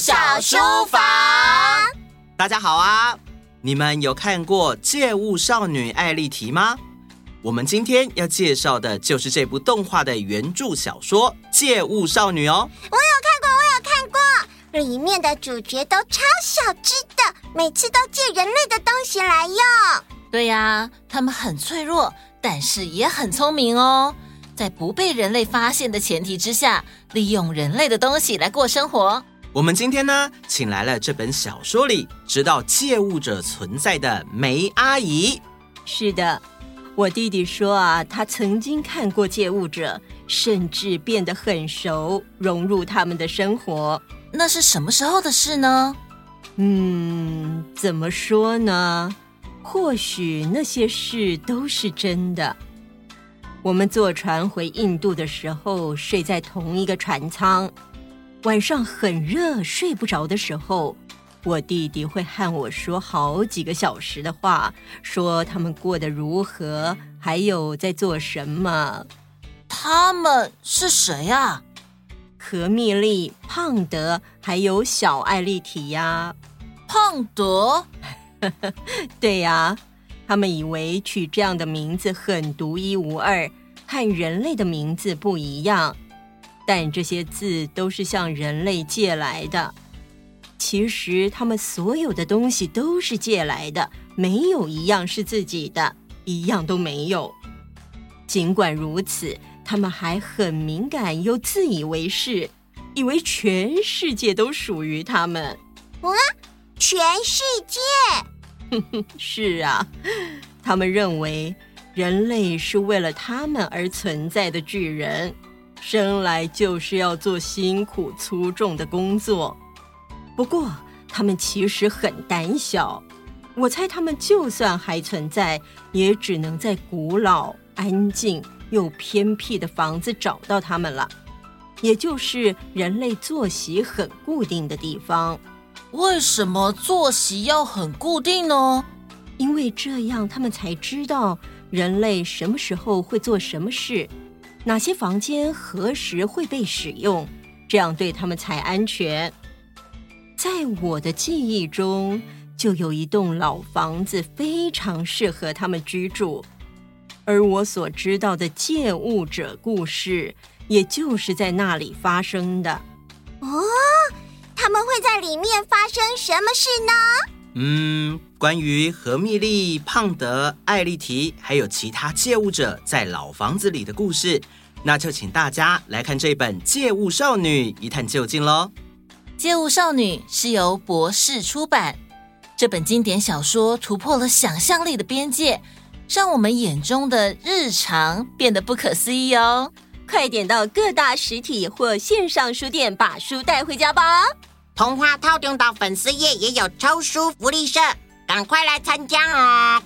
小书房。大家好啊！你们有看过《借物少女艾莉缇》吗？我们今天要介绍的就是这部动画的原著小说《借物少女》哦。我有看过，我有看过，里面的主角都超小只的，每次都借人类的东西来用。对呀，他们很脆弱，但是也很聪明哦。在不被人类发现的前提之下，利用人类的东西来过生活。我们今天呢，请来了这本小说里知道借物者存在的梅阿姨。是的，我弟弟说啊，他曾经看过借物者，甚至变得很熟，融入他们的生活。那是什么时候的事呢？嗯，怎么说呢？或许那些事都是真的。我们坐船回印度的时候，睡在同一个船舱。晚上很热，睡不着的时候，我弟弟会和我说好几个小时的话，说他们过得如何，还有在做什么。他们是谁啊？何米丽、胖德，还有小艾丽缇呀。胖德？对呀。他们以为取这样的名字很独一无二，和人类的名字不一样，但这些字都是向人类借来的。其实他们所有的东西都是借来的，没有一样是自己的，一样都没有。尽管如此，他们还很敏感又自以为是，以为全世界都属于他们。啊，全世界？是啊，他们认为人类是为了他们而存在的巨人，生来就是要做辛苦粗重的工作。不过，他们其实很胆小。我猜他们就算还存在，也只能在古老、安静又偏僻的房子找到他们了，也就是人类作息很固定的地方。为什么作息要很固定呢？因为这样他们才知道人类什么时候会做什么事，哪些房间何时会被使用，这样对他们才安全。在我的记忆中，就有一栋老房子非常适合他们居住，而我所知道的借物者故事，也就是在那里发生的。哦。他们会在里面发生什么事呢？嗯，关于何蜜莉、胖德、艾莉缇，还有其他借物者在老房子里的故事，那就请大家来看这本《借物少女》一探究竟喽。《借物少女》是由博士出版，这本经典小说突破了想象力的边界，让我们眼中的日常变得不可思议哦！快点到各大实体或线上书店把书带回家吧！童话套中岛粉丝页也有抽书福利社，赶快来参加啊！